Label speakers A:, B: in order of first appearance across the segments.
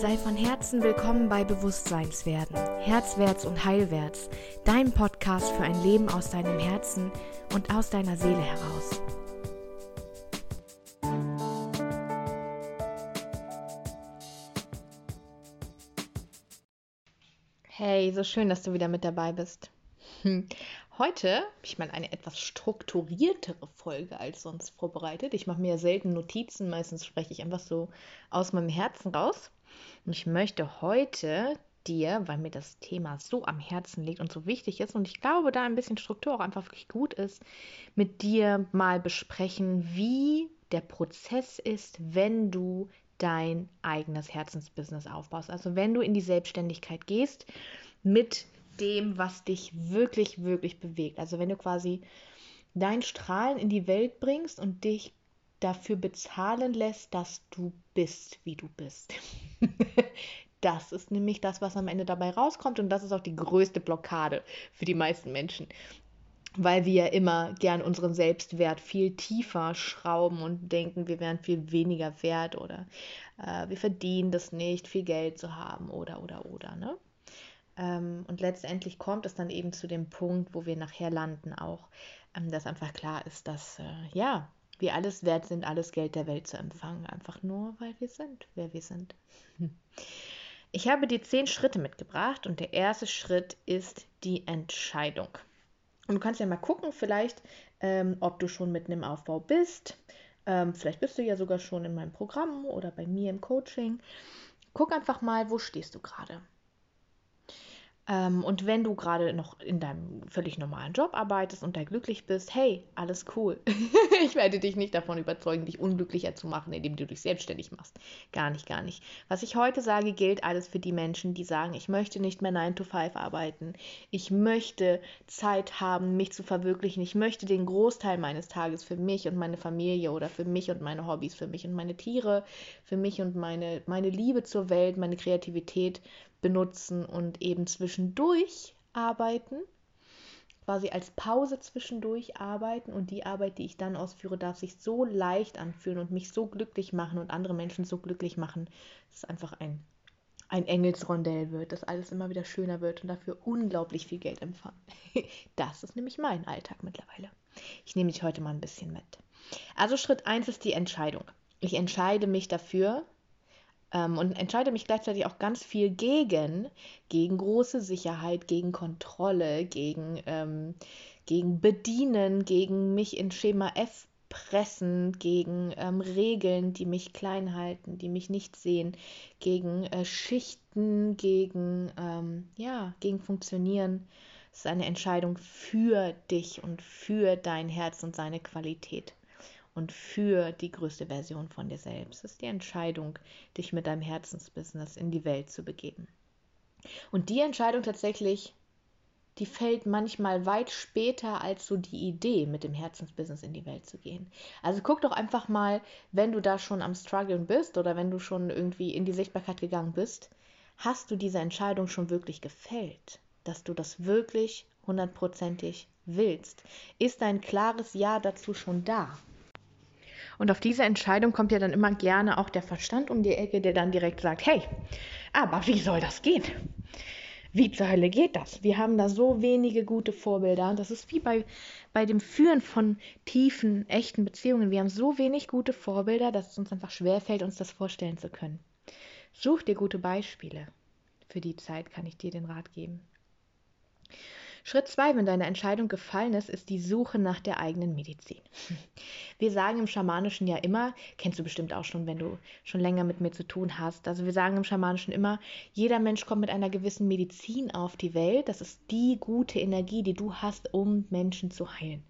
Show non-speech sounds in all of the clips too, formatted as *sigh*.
A: Sei von Herzen willkommen bei Bewusstseinswerden, Herzwärts und Heilwärts, dein Podcast für ein Leben aus deinem Herzen und aus deiner Seele heraus. Hey, so schön, dass du wieder mit dabei bist. Hm. Heute habe ich mal eine etwas strukturiertere Folge als sonst vorbereitet. Ich mache mir ja selten Notizen, meistens spreche ich einfach so aus meinem Herzen raus. Und ich möchte heute dir, weil mir das Thema so am Herzen liegt und so wichtig ist und ich glaube, da ein bisschen Struktur auch einfach wirklich gut ist, mit dir mal besprechen, wie der Prozess ist, wenn du dein eigenes Herzensbusiness aufbaust. Also wenn du in die Selbstständigkeit gehst mit dem, was dich wirklich, wirklich bewegt. Also wenn du quasi dein Strahlen in die Welt bringst und dich dafür bezahlen lässt, dass du bist, wie du bist. *laughs* das ist nämlich das, was am Ende dabei rauskommt und das ist auch die größte Blockade für die meisten Menschen. Weil wir immer gern unseren Selbstwert viel tiefer schrauben und denken, wir wären viel weniger wert oder äh, wir verdienen das nicht, viel Geld zu haben oder oder oder. Ne? Ähm, und letztendlich kommt es dann eben zu dem Punkt, wo wir nachher landen, auch, ähm, dass einfach klar ist, dass äh, ja, wir alles wert sind, alles Geld der Welt zu empfangen, einfach nur, weil wir sind, wer wir sind. *laughs* Ich habe dir zehn Schritte mitgebracht und der erste Schritt ist die Entscheidung. Und du kannst ja mal gucken, vielleicht, ähm, ob du schon mitten im Aufbau bist. Vielleicht bist du ja sogar schon in meinem Programm oder bei mir im Coaching. Guck einfach mal, wo stehst du gerade. Ähm, und wenn du gerade noch in deinem völlig normalen Job arbeitest und da glücklich bist, hey, alles cool. *laughs* ich werde dich nicht davon überzeugen, dich unglücklicher zu machen, indem du dich selbstständig machst. Gar nicht, gar nicht. Was ich heute sage, gilt alles für die Menschen, die sagen, ich möchte nicht mehr 9 to 5 arbeiten. Ich möchte Zeit haben, mich zu verwirklichen. Ich möchte den Großteil meines Tages für mich und meine Familie oder für mich und meine Hobbys, für mich und meine Tiere, für mich und meine, meine Liebe zur Welt, meine Kreativität benutzen und eben zwischendurch arbeiten, quasi als Pause zwischendurch arbeiten und die Arbeit, die ich dann ausführe, darf sich so leicht anfühlen und mich so glücklich machen und andere Menschen so glücklich machen, dass es einfach ein, ein Engelsrondell wird, dass alles immer wieder schöner wird und dafür unglaublich viel Geld empfangen. *laughs* Das ist nämlich mein Alltag mittlerweile. Ich nehme dich heute mal ein bisschen mit. Also Schritt 1 ist die Entscheidung. Ich entscheide mich dafür, ähm, und entscheide mich gleichzeitig auch ganz viel gegen, gegen große Sicherheit, gegen Kontrolle, gegen, ähm, gegen Bedienen, gegen mich in Schema F pressen, gegen ähm, Regeln, die mich klein halten, die mich nicht sehen, gegen äh, Schichten, gegen, ähm, ja, gegen Funktionieren. Es ist eine Entscheidung für dich und für dein Herz und seine Qualität und für die größte Version von dir selbst. Es ist die Entscheidung, dich mit deinem Herzensbusiness in die Welt zu begeben. Und die Entscheidung tatsächlich, die fällt manchmal weit später als so die Idee, mit dem Herzensbusiness in die Welt zu gehen. Also guck doch einfach mal, wenn du da schon am Struggeln bist oder wenn du schon irgendwie in die Sichtbarkeit gegangen bist, hast du diese Entscheidung schon wirklich gefällt, dass du das wirklich hundertprozentig willst? Ist ein klares Ja dazu schon da? Und auf diese Entscheidung kommt ja dann immer gerne auch der Verstand um die Ecke, der dann direkt sagt, hey, aber wie soll das gehen? Wie zur Hölle geht das? Wir haben da so wenige gute Vorbilder. Das ist wie bei, bei dem Führen von tiefen, echten Beziehungen. Wir haben so wenig gute Vorbilder, dass es uns einfach schwerfällt, uns das vorstellen zu können. Such dir gute Beispiele. Für die Zeit kann ich dir den Rat geben. Schritt 2, wenn deine Entscheidung gefallen ist, ist die Suche nach der eigenen Medizin. *laughs* Wir sagen im Schamanischen ja immer, kennst du bestimmt auch schon, wenn du schon länger mit mir zu tun hast, also wir sagen im Schamanischen immer, jeder Mensch kommt mit einer gewissen Medizin auf die Welt. Das ist die gute Energie, die du hast, um Menschen zu heilen.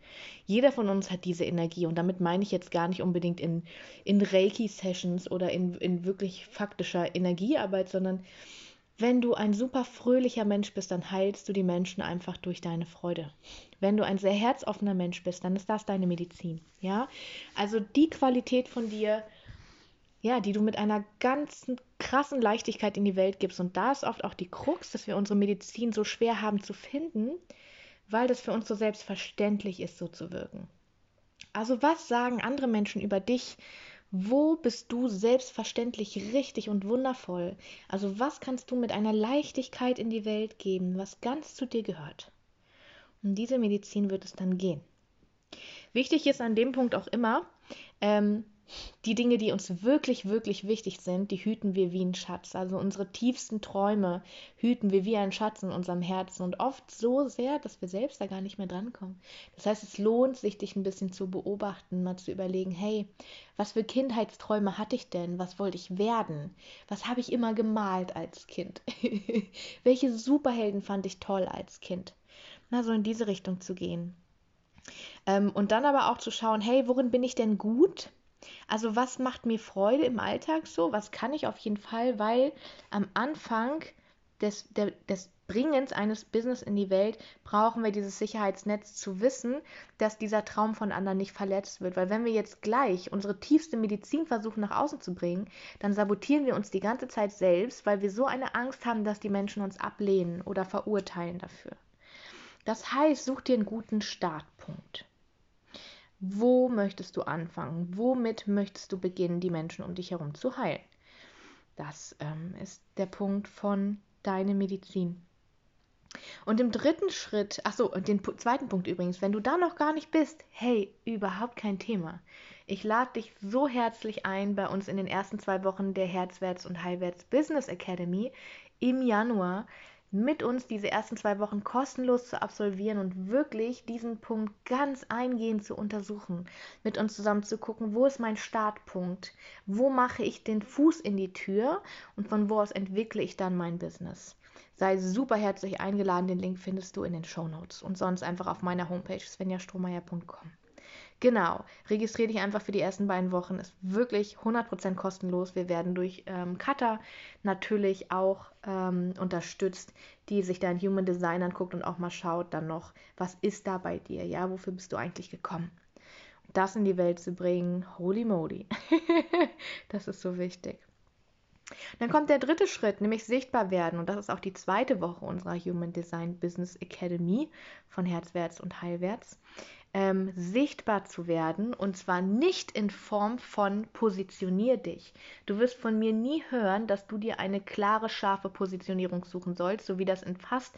A: Jeder von uns hat diese Energie und damit meine ich jetzt gar nicht unbedingt in, in Reiki-Sessions oder in, in wirklich faktischer Energiearbeit, sondern wenn du ein super fröhlicher Mensch bist, dann heilst du die Menschen einfach durch deine Freude. Wenn du ein sehr herzoffener Mensch bist, dann ist das deine Medizin. Ja, also die Qualität von dir, ja, die du mit einer ganzen krassen Leichtigkeit in die Welt gibst. Und da ist oft auch die Krux, dass wir unsere Medizin so schwer haben zu finden, weil das für uns so selbstverständlich ist, so zu wirken. Also was sagen andere Menschen über dich, Wo bist du selbstverständlich richtig und wundervoll? Also was kannst du mit einer Leichtigkeit in die Welt geben, was ganz zu dir gehört? Um diese Medizin wird es dann gehen. Wichtig ist an dem Punkt auch immer, ähm, die Dinge, die uns wirklich, wirklich wichtig sind, die hüten wir wie ein Schatz. Also unsere tiefsten Träume hüten wir wie ein Schatz in unserem Herzen und oft so sehr, dass wir selbst da gar nicht mehr drankommen. Das heißt, es lohnt sich, dich ein bisschen zu beobachten, mal zu überlegen, hey, was für Kindheitsträume hatte ich denn? Was wollte ich werden? Was habe ich immer gemalt als Kind? *laughs* Welche Superhelden fand ich toll als Kind? Na, so in diese Richtung zu gehen. Ähm, und dann aber auch zu schauen, hey, worin bin ich denn gut? Also was macht mir Freude im Alltag so? Was kann ich auf jeden Fall? Weil am Anfang des, der, des Bringens eines Business in die Welt brauchen wir dieses Sicherheitsnetz zu wissen, dass dieser Traum von anderen nicht verletzt wird. Weil wenn wir jetzt gleich unsere tiefste Medizin versuchen nach außen zu bringen, dann sabotieren wir uns die ganze Zeit selbst, weil wir so eine Angst haben, dass die Menschen uns ablehnen oder verurteilen dafür. Das heißt, such dir einen guten Startpunkt. Wo möchtest du anfangen? Womit möchtest du beginnen, die Menschen um dich herum zu heilen? Das ähm, ist der Punkt von deine Medizin. Und im dritten Schritt, achso, und den zweiten Punkt übrigens, wenn du da noch gar nicht bist, hey, überhaupt kein Thema. Ich lade dich so herzlich ein bei uns in den ersten zwei Wochen der Herzwärts und Heilwärts Business Academy im Januar mit uns diese ersten zwei Wochen kostenlos zu absolvieren und wirklich diesen Punkt ganz eingehend zu untersuchen. Mit uns zusammen zu gucken, wo ist mein Startpunkt? Wo mache ich den Fuß in die Tür? Und von wo aus entwickle ich dann mein Business? Sei super herzlich eingeladen. Den Link findest du in den Show Notes und sonst einfach auf meiner Homepage svenjastrohmeier.com. Genau, registriere dich einfach für die ersten beiden Wochen. Ist wirklich 100% kostenlos. Wir werden durch ähm, Cutter natürlich auch ähm, unterstützt, die sich dein Human Design anguckt und auch mal schaut dann noch, was ist da bei dir? Ja, wofür bist du eigentlich gekommen? Das in die Welt zu bringen, holy moly. *laughs* das ist so wichtig. Dann kommt der dritte Schritt, nämlich sichtbar werden. Und das ist auch die zweite Woche unserer Human Design Business Academy von Herzwärts und Heilwärts ähm, sichtbar zu werden und zwar nicht in Form von positionier dich. Du wirst von mir nie hören, dass du dir eine klare, scharfe Positionierung suchen sollst, so wie das in fast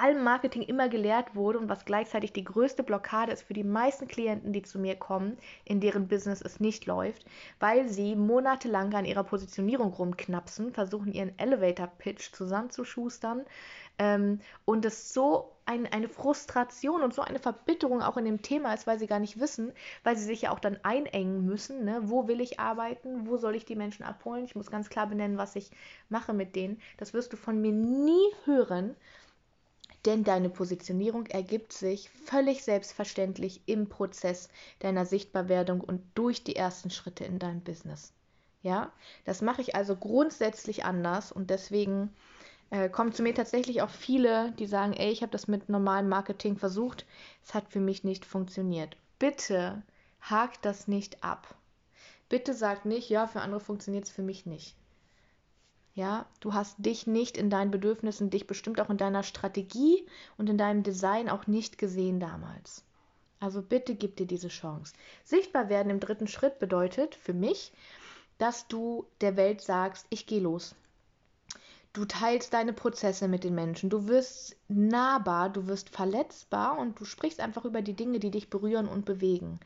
A: allem Marketing immer gelehrt wurde und was gleichzeitig die größte Blockade ist für die meisten Klienten, die zu mir kommen, in deren Business es nicht läuft, weil sie monatelang an ihrer Positionierung rumknapsen, versuchen ihren Elevator-Pitch zusammenzuschustern, ähm, und es so ein, eine Frustration und so eine Verbitterung auch in dem Thema ist, weil sie gar nicht wissen, weil sie sich ja auch dann einengen müssen. Ne? Wo will ich arbeiten? Wo soll ich die Menschen abholen? Ich muss ganz klar benennen, was ich mache mit denen. Das wirst du von mir nie hören, denn deine Positionierung ergibt sich völlig selbstverständlich im Prozess deiner Sichtbarwerdung und durch die ersten Schritte in deinem Business. Ja, das mache ich also grundsätzlich anders und deswegen äh, kommen zu mir tatsächlich auch viele, die sagen, ey, ich habe das mit normalem Marketing versucht, es hat für mich nicht funktioniert. Bitte hakt das nicht ab. Bitte sag nicht, ja, für andere funktioniert es für mich nicht. Ja, du hast dich nicht in deinen Bedürfnissen, dich bestimmt auch in deiner Strategie und in deinem Design auch nicht gesehen damals. Also bitte gib dir diese Chance. Sichtbar werden im dritten Schritt bedeutet für mich, dass du der Welt sagst, ich gehe los. Du teilst deine Prozesse mit den Menschen. Du wirst nahbar, du wirst verletzbar und du sprichst einfach über die Dinge, die dich berühren und bewegen.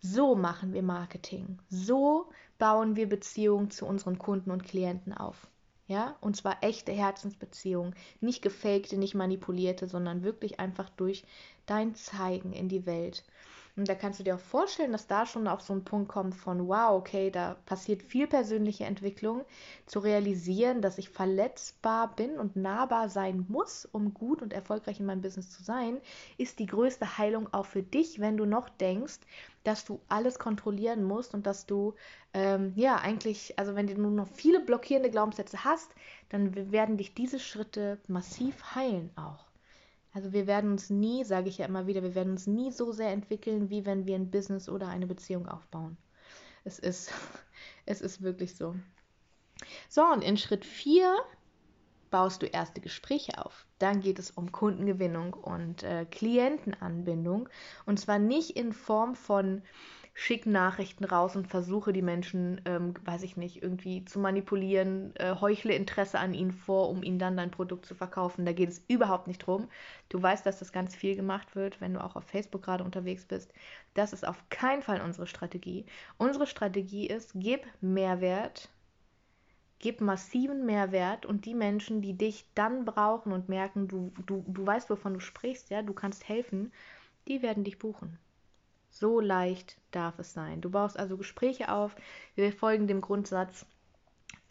A: So machen wir Marketing. So bauen wir Beziehungen zu unseren Kunden und Klienten auf. Ja, und zwar echte Herzensbeziehungen, nicht gefakte, nicht manipulierte, sondern wirklich einfach durch dein Zeigen in die Welt. Und da kannst du dir auch vorstellen, dass da schon auf so einen Punkt kommt von, wow, okay, da passiert viel persönliche Entwicklung, zu realisieren, dass ich verletzbar bin und nahbar sein muss, um gut und erfolgreich in meinem Business zu sein, ist die größte Heilung auch für dich, wenn du noch denkst, dass du alles kontrollieren musst und dass du, ähm, ja, eigentlich, also wenn du nur noch viele blockierende Glaubenssätze hast, dann werden dich diese Schritte massiv heilen auch. Also wir werden uns nie, sage ich ja immer wieder, wir werden uns nie so sehr entwickeln, wie wenn wir ein Business oder eine Beziehung aufbauen. Es ist, *laughs* es ist wirklich so. So, und in Schritt 4 baust du erste Gespräche auf. Dann geht es um Kundengewinnung und äh, Klientenanbindung. Und zwar nicht in Form von schick Nachrichten raus und versuche die Menschen, ähm, weiß ich nicht, irgendwie zu manipulieren, äh, heuchle Interesse an ihnen vor, um ihnen dann dein Produkt zu verkaufen. Da geht es überhaupt nicht drum. Du weißt, dass das ganz viel gemacht wird, wenn du auch auf Facebook gerade unterwegs bist. Das ist auf keinen Fall unsere Strategie. Unsere Strategie ist, gib Mehrwert, gib massiven Mehrwert und die Menschen, die dich dann brauchen und merken, du, du, du weißt, wovon du sprichst, ja, du kannst helfen, die werden dich buchen. So leicht darf es sein. Du baust also Gespräche auf. Wir folgen dem Grundsatz,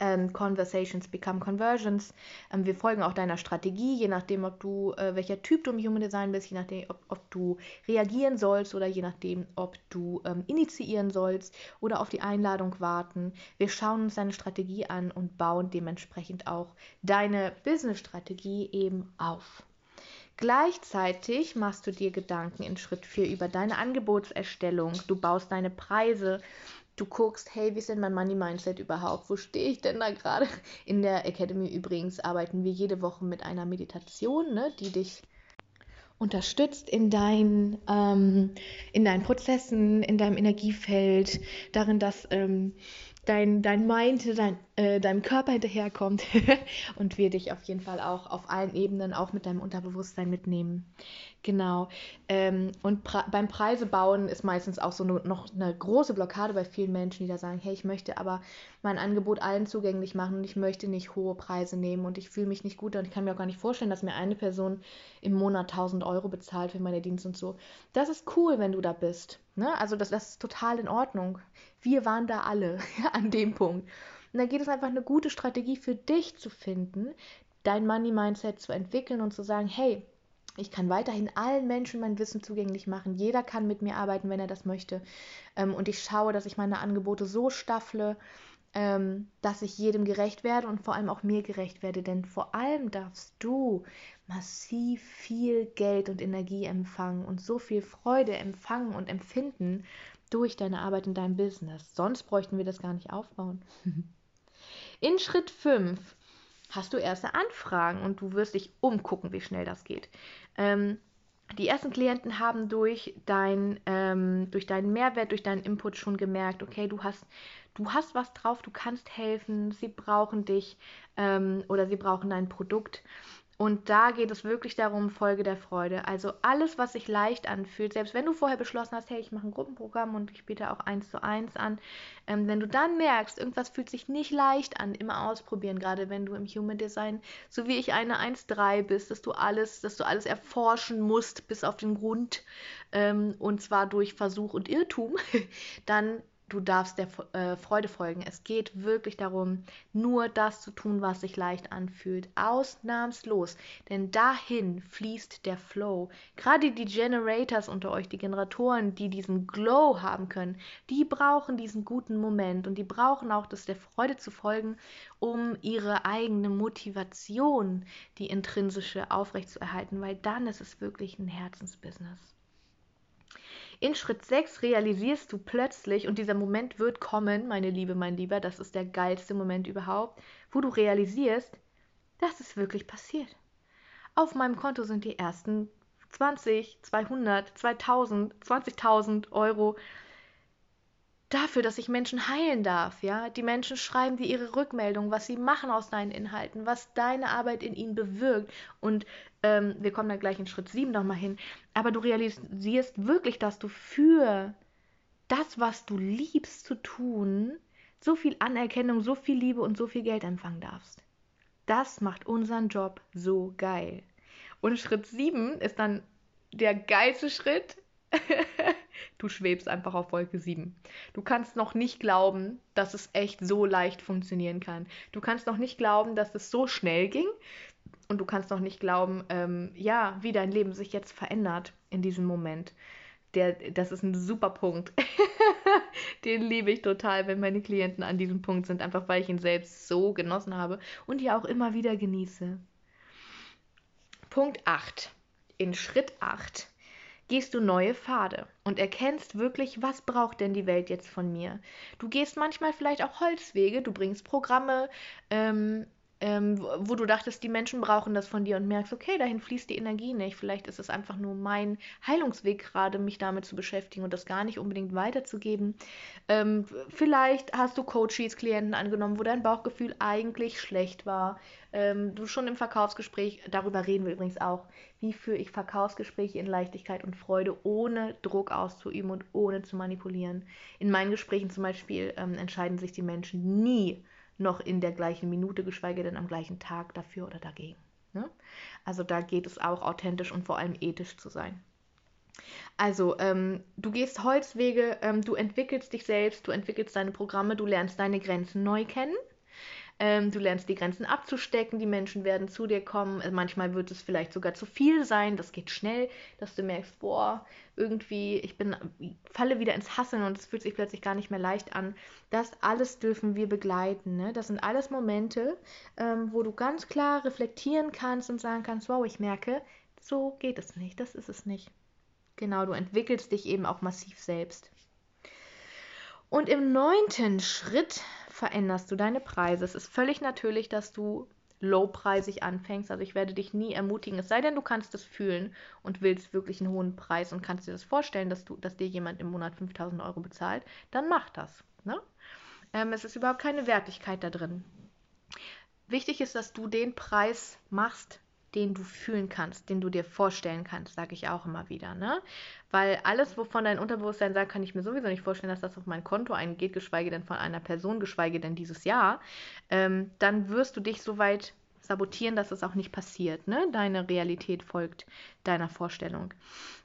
A: ähm, Conversations become Conversions. Ähm, wir folgen auch deiner Strategie, je nachdem, ob du, äh, welcher Typ du im Human Design bist, je nachdem, ob, ob du reagieren sollst oder je nachdem, ob du ähm, initiieren sollst oder auf die Einladung warten. Wir schauen uns deine Strategie an und bauen dementsprechend auch deine Business-Strategie eben auf. Gleichzeitig machst du dir Gedanken in Schritt 4 über deine Angebotserstellung. Du baust deine Preise. Du guckst, hey, wie ist denn mein Money Mindset überhaupt? Wo stehe ich denn da gerade? In der Academy übrigens arbeiten wir jede Woche mit einer Meditation, ne, die dich unterstützt in, dein, ähm, in deinen Prozessen, in deinem Energiefeld, darin, dass ähm, dein, dein Mind, dein, äh, deinem Körper hinterherkommt *laughs* und wir dich auf jeden Fall auch auf allen Ebenen, auch mit deinem Unterbewusstsein mitnehmen. Genau. Ähm, und beim Preisebauen ist meistens auch so ne, noch eine große Blockade bei vielen Menschen, die da sagen, hey, ich möchte aber mein Angebot allen zugänglich machen und ich möchte nicht hohe Preise nehmen und ich fühle mich nicht gut und ich kann mir auch gar nicht vorstellen, dass mir eine Person im Monat 1000 Euro bezahlt für meine Dienste und so. Das ist cool, wenn du da bist. Ne? Also das, das ist total in Ordnung. Wir waren da alle *laughs* an dem Punkt. Und da geht es einfach eine gute Strategie für dich zu finden, dein Money-Mindset zu entwickeln und zu sagen, hey, ich kann weiterhin allen Menschen mein Wissen zugänglich machen. Jeder kann mit mir arbeiten, wenn er das möchte. Ähm, und ich schaue, dass ich meine Angebote so staffle, ähm, dass ich jedem gerecht werde und vor allem auch mir gerecht werde. Denn vor allem darfst du massiv viel Geld und Energie empfangen und so viel Freude empfangen und empfinden durch deine Arbeit in deinem Business. Sonst bräuchten wir das gar nicht aufbauen. *laughs* In Schritt 5 hast du erste Anfragen und du wirst dich umgucken, wie schnell das geht. Ähm, die ersten Klienten haben durch, dein, ähm, durch deinen Mehrwert, durch deinen Input schon gemerkt, okay, du hast, du hast was drauf, du kannst helfen, sie brauchen dich ähm, oder sie brauchen dein Produkt. Und da geht es wirklich darum, Folge der Freude. Also alles, was sich leicht anfühlt, selbst wenn du vorher beschlossen hast, hey, ich mache ein Gruppenprogramm und ich biete auch eins zu eins an, ähm, wenn du dann merkst, irgendwas fühlt sich nicht leicht an, immer ausprobieren, gerade wenn du im Human Design, so wie ich eine 1.3 bist, dass du alles, dass du alles erforschen musst bis auf den Grund ähm, und zwar durch Versuch und Irrtum, *laughs* dann du darfst der äh, Freude folgen. Es geht wirklich darum, nur das zu tun, was sich leicht anfühlt. Ausnahmslos. Denn dahin fließt der Flow. Gerade die Generators unter euch, die Generatoren, die diesen Glow haben können, die brauchen diesen guten Moment und die brauchen auch das der Freude zu folgen, um ihre eigene Motivation, die intrinsische, aufrechtzuerhalten, weil dann ist es wirklich ein Herzensbusiness. In Schritt 6 realisierst du plötzlich, und dieser Moment wird kommen, meine Liebe, mein Lieber, das ist der geilste Moment überhaupt, wo du realisierst, dass es wirklich passiert. Auf meinem Konto sind die ersten 20, 200, 2000, 20.000 Euro dafür, dass ich Menschen heilen darf, ja. Die Menschen schreiben dir ihre Rückmeldung, was sie machen aus deinen Inhalten, was deine Arbeit in ihnen bewirkt. Und ähm, wir kommen da gleich in Schritt 7 nochmal hin. Aber du realisierst wirklich, dass du für das, was du liebst zu tun, so viel Anerkennung, so viel Liebe und so viel Geld empfangen darfst. Das macht unseren Job so geil. Und Schritt 7 ist dann der geilste Schritt. *laughs* du schwebst einfach auf Wolke 7. Du kannst noch nicht glauben, dass es echt so leicht funktionieren kann. Du kannst noch nicht glauben, dass es so schnell ging. Und du kannst noch nicht glauben, ähm, ja, wie dein Leben sich jetzt verändert in diesem Moment. Der, das ist ein super Punkt. *laughs* Den liebe ich total, wenn meine Klienten an diesem Punkt sind, einfach weil ich ihn selbst so genossen habe und ja auch immer wieder genieße. Punkt 8. In Schritt 8 gehst du neue Pfade und erkennst wirklich, was braucht denn die Welt jetzt von mir. Du gehst manchmal vielleicht auch Holzwege, du bringst Programme ähm, ähm, wo du dachtest, die Menschen brauchen das von dir und merkst, okay, dahin fließt die Energie nicht. Vielleicht ist es einfach nur mein Heilungsweg gerade, mich damit zu beschäftigen und das gar nicht unbedingt weiterzugeben. Ähm, vielleicht hast du Coaches, Klienten angenommen, wo dein Bauchgefühl eigentlich schlecht war. Ähm, du schon im Verkaufsgespräch, darüber reden wir übrigens auch, wie führe ich Verkaufsgespräche in Leichtigkeit und Freude, ohne Druck auszuüben und ohne zu manipulieren. In meinen Gesprächen zum Beispiel ähm, entscheiden sich die Menschen nie noch in der gleichen Minute, geschweige denn am gleichen Tag dafür oder dagegen. Ne? Also da geht es auch authentisch und vor allem ethisch zu sein. Also, ähm, du gehst Holzwege, ähm, du entwickelst dich selbst, du entwickelst deine Programme, du lernst deine Grenzen neu kennen ähm, du lernst die Grenzen abzustecken, die Menschen werden zu dir kommen. Also manchmal wird es vielleicht sogar zu viel sein, das geht schnell, dass du merkst, boah, irgendwie, ich bin, falle wieder ins Hasseln und es fühlt sich plötzlich gar nicht mehr leicht an. Das alles dürfen wir begleiten. Ne? Das sind alles Momente, ähm, wo du ganz klar reflektieren kannst und sagen kannst, wow, ich merke, so geht es nicht, das ist es nicht. Genau, du entwickelst dich eben auch massiv selbst. Und im neunten Schritt veränderst du deine Preise. Es ist völlig natürlich, dass du lowpreisig anfängst. Also ich werde dich nie ermutigen, es sei denn, du kannst es fühlen und willst wirklich einen hohen Preis und kannst dir das vorstellen, dass, du, dass dir jemand im Monat 5000 Euro bezahlt, dann mach das. Ne? Ähm, es ist überhaupt keine Wertigkeit da drin. Wichtig ist, dass du den Preis machst, den du fühlen kannst, den du dir vorstellen kannst, sage ich auch immer wieder. Ne? Weil alles, wovon dein Unterbewusstsein sagt, kann ich mir sowieso nicht vorstellen, dass das auf mein Konto eingeht, geschweige denn von einer Person, geschweige denn dieses Jahr, ähm, dann wirst du dich so weit sabotieren, dass es auch nicht passiert. Ne? Deine Realität folgt deiner Vorstellung.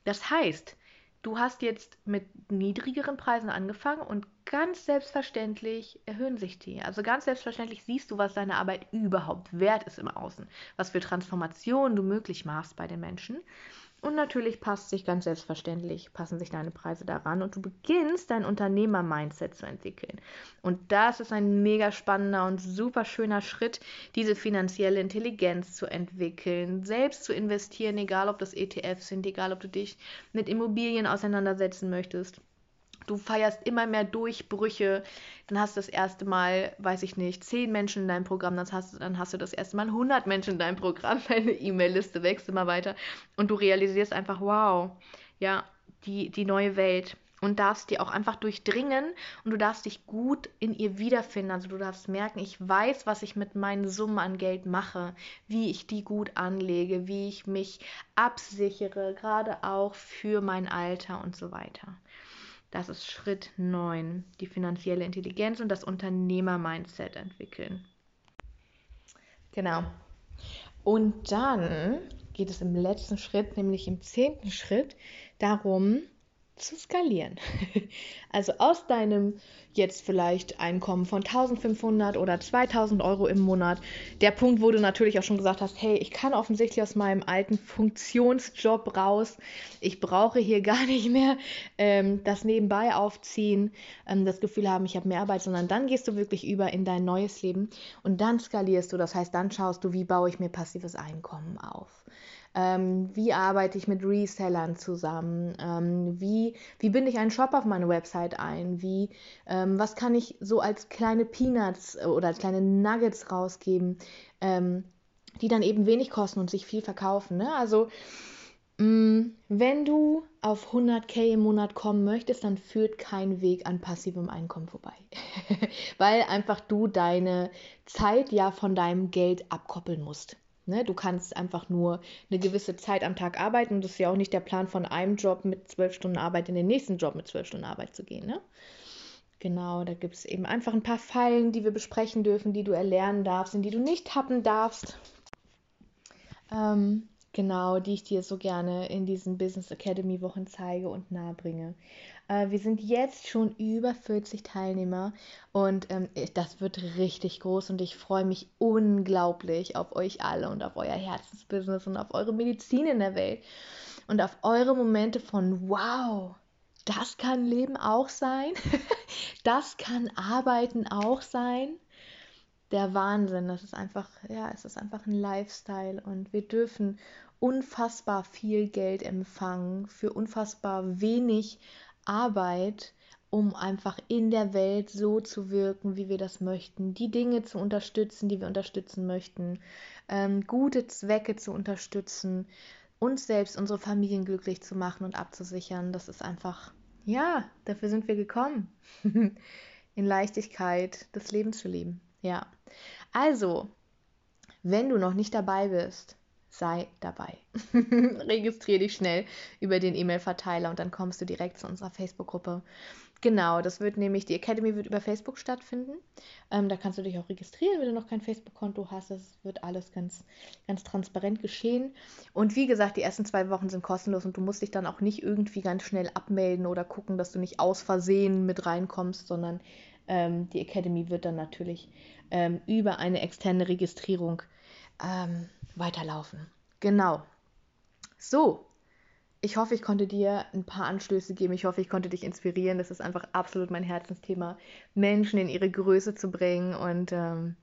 A: Das heißt, du hast jetzt mit niedrigeren Preisen angefangen und ganz selbstverständlich erhöhen sich die. Also ganz selbstverständlich siehst du, was deine Arbeit überhaupt wert ist im Außen, was für Transformationen du möglich machst bei den Menschen. Und natürlich passt sich ganz selbstverständlich, passen sich deine Preise daran und du beginnst dein Unternehmer-Mindset zu entwickeln. Und das ist ein mega spannender und super schöner Schritt, diese finanzielle Intelligenz zu entwickeln, selbst zu investieren, egal ob das ETFs sind, egal ob du dich mit Immobilien auseinandersetzen möchtest du feierst immer mehr Durchbrüche, dann hast du das erste Mal, weiß ich nicht, zehn Menschen in deinem Programm, dann hast, du, dann hast du das erste Mal 100 Menschen in deinem Programm, *laughs* deine E-Mail-Liste wächst immer weiter und du realisierst einfach, wow, ja, die, die neue Welt und darfst die auch einfach durchdringen und du darfst dich gut in ihr wiederfinden. Also du darfst merken, ich weiß, was ich mit meinen Summen an Geld mache, wie ich die gut anlege, wie ich mich absichere, gerade auch für mein Alter und so weiter. Das ist Schritt 9, die finanzielle Intelligenz und das Unternehmer-Mindset entwickeln. Genau. Und dann geht es im letzten Schritt, nämlich im zehnten Schritt, darum, zu skalieren. *laughs* Also aus deinem jetzt vielleicht Einkommen von 1500 oder 2000 Euro im Monat, der Punkt, wo du natürlich auch schon gesagt hast, hey, ich kann offensichtlich aus meinem alten Funktionsjob raus, ich brauche hier *laughs* gar nicht mehr ähm, das nebenbei aufziehen, ähm, das Gefühl haben, ich habe mehr Arbeit, sondern dann gehst du wirklich über in dein neues Leben und dann skalierst du, das heißt, dann schaust du, wie baue ich mir passives Einkommen auf ähm, wie arbeite ich mit Resellern zusammen, ähm, wie, wie binde ich einen Shop auf meine Website ein, wie, ähm, was kann ich so als kleine Peanuts äh, oder als kleine Nuggets rausgeben, ähm, die dann eben wenig kosten und sich viel verkaufen. Ne? Also mh, mm, wenn du auf 100k im Monat kommen möchtest, dann führt kein Weg an passivem Einkommen vorbei. *laughs* Weil einfach du deine Zeit ja von deinem Geld abkoppeln musst. Ne? Du kannst einfach nur eine gewisse Zeit am Tag arbeiten das ist ja auch nicht der Plan von einem Job mit zwölf Stunden Arbeit in den nächsten Job mit zwölf Stunden Arbeit zu gehen. Ne? Genau, da gibt es eben einfach ein paar Fallen, die wir besprechen dürfen, die du erlernen darfst, in die du nicht tappen darfst. Ähm, genau, die ich dir so gerne in diesen Business Academy Wochen zeige und nahebringe. Äh, wir sind jetzt schon über 40 Teilnehmer und ähm, das wird richtig groß und ich freue mich unglaublich auf euch alle und auf euer Herzensbusiness und auf eure Medizin in der Welt und auf eure Momente von wow. Das kann Leben auch sein. *laughs* das kann Arbeiten auch sein der Wahnsinn. Das ist einfach, ja, es ist einfach ein Lifestyle und wir dürfen unfassbar viel Geld empfangen für unfassbar wenig Arbeit um einfach in der Welt so zu wirken, wie wir das möchten, die Dinge zu unterstützen, die wir unterstützen möchten, ähm, gute Zwecke zu unterstützen, uns selbst, unsere Familien glücklich zu machen und abzusichern. Das ist einfach, ja, dafür sind wir gekommen. *laughs* in Leichtigkeit das Leben zu leben. Ja. Also, wenn du noch nicht dabei bist, sei dabei. *laughs* Registriere dich schnell über den E-Mail-Verteiler und dann kommst du direkt zu unserer Facebook-Gruppe. Genau, das wird nämlich, die Academy wird über Facebook stattfinden. Ähm, da kannst du dich auch registrieren, wenn du noch kein Facebook-Konto hast. Das wird alles ganz, ganz transparent geschehen. Und wie gesagt, die ersten zwei Wochen sind kostenlos und du musst dich dann auch nicht irgendwie ganz schnell abmelden oder gucken, dass du nicht aus Versehen mit reinkommst, sondern ähm, die Academy wird dann natürlich ähm, über eine externe Registrierung ähm, weiterlaufen. Genau. So, ich hoffe, ich konnte dir ein paar Anstöße geben. Ich hoffe, ich konnte dich inspirieren. Das ist einfach absolut mein Herzensthema, Menschen in ihre Größe zu bringen. Und ähm,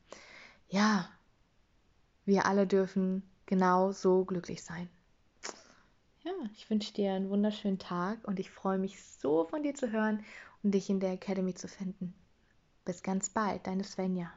A: ja, wir alle dürfen genau so glücklich sein. Ja, ich wünsche dir einen wunderschönen Tag und ich freue mich so von dir zu hören und dich in der Academy zu finden. Bis ganz bald, deine Svenja.